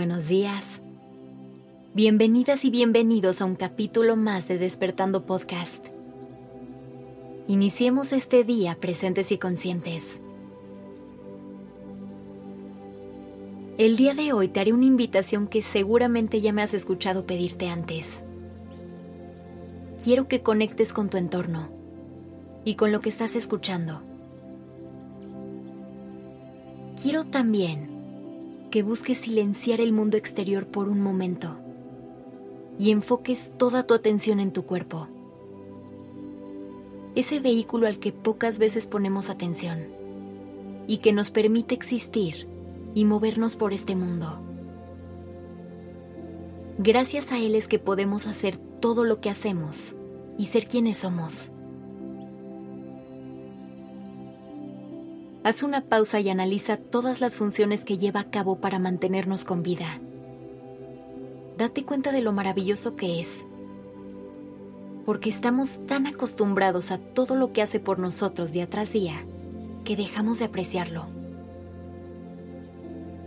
buenos días. Bienvenidas y bienvenidos a un capítulo más de Despertando Podcast. Iniciemos este día presentes y conscientes. El día de hoy te haré una invitación que seguramente ya me has escuchado pedirte antes. Quiero que conectes con tu entorno y con lo que estás escuchando. Quiero también que busques silenciar el mundo exterior por un momento y enfoques toda tu atención en tu cuerpo. Ese vehículo al que pocas veces ponemos atención y que nos permite existir y movernos por este mundo. Gracias a él es que podemos hacer todo lo que hacemos y ser quienes somos. Haz una pausa y analiza todas las funciones que lleva a cabo para mantenernos con vida. Date cuenta de lo maravilloso que es. Porque estamos tan acostumbrados a todo lo que hace por nosotros día tras día que dejamos de apreciarlo.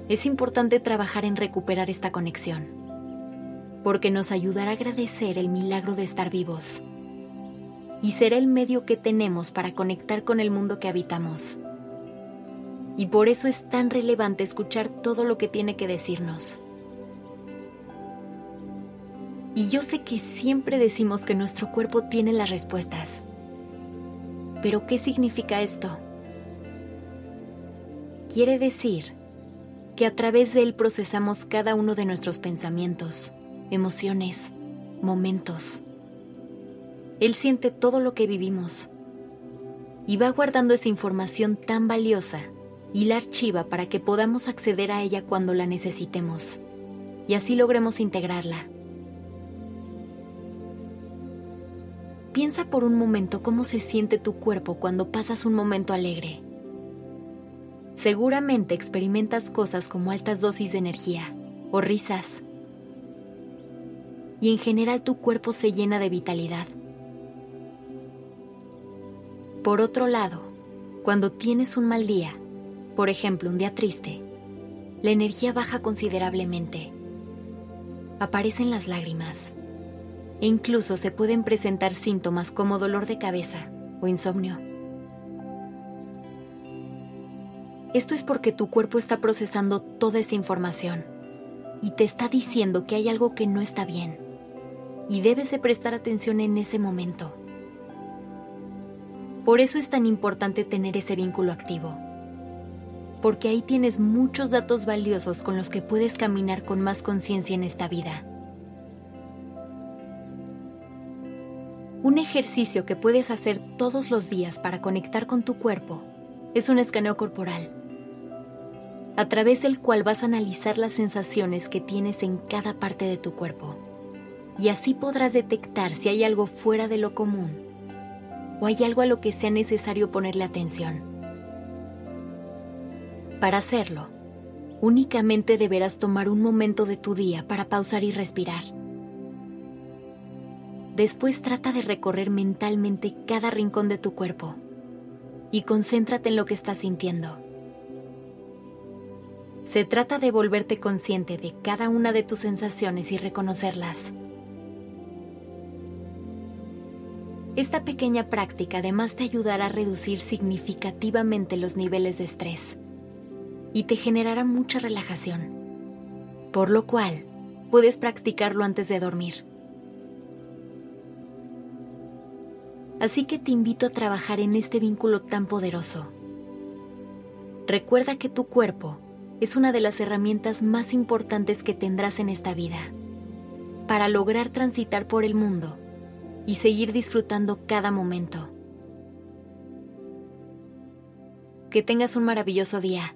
Es importante trabajar en recuperar esta conexión, porque nos ayudará a agradecer el milagro de estar vivos y será el medio que tenemos para conectar con el mundo que habitamos y por eso es tan relevante escuchar todo lo que tiene que decirnos. Y yo sé que siempre decimos que nuestro cuerpo tiene las respuestas. Pero ¿qué significa esto? Quiere decir que a través de él procesamos cada uno de nuestros pensamientos, emociones, momentos. Él siente todo lo que vivimos y va guardando esa información tan valiosa y la archiva para que podamos acceder a ella cuando la necesitemos y así logremos integrarla. Piensa por un momento cómo se siente tu cuerpo cuando pasas un momento alegre. Seguramente experimentas cosas como altas dosis de energía o risas. Y en general tu cuerpo se llena de vitalidad. Por otro lado, cuando tienes un mal día, por ejemplo, un día triste, la energía baja considerablemente. Aparecen las lágrimas e incluso se pueden presentar síntomas como dolor de cabeza o insomnio. Esto es porque tu cuerpo está procesando toda esa información y te está diciendo que hay algo que no está bien y debes de prestar atención en ese momento. Por eso es tan importante tener ese vínculo activo porque ahí tienes muchos datos valiosos con los que puedes caminar con más conciencia en esta vida. Un ejercicio que puedes hacer todos los días para conectar con tu cuerpo es un escaneo corporal, a través del cual vas a analizar las sensaciones que tienes en cada parte de tu cuerpo. Y así podrás detectar si hay algo fuera de lo común o hay algo a lo que sea necesario ponerle atención. Para hacerlo, únicamente deberás tomar un momento de tu día para pausar y respirar. Después trata de recorrer mentalmente cada rincón de tu cuerpo y concéntrate en lo que estás sintiendo. Se trata de volverte consciente de cada una de tus sensaciones y reconocerlas. Esta pequeña práctica además te ayudará a reducir significativamente los niveles de estrés y te generará mucha relajación, por lo cual puedes practicarlo antes de dormir. Así que te invito a trabajar en este vínculo tan poderoso. Recuerda que tu cuerpo es una de las herramientas más importantes que tendrás en esta vida para lograr transitar por el mundo y seguir disfrutando cada momento. Que tengas un maravilloso día.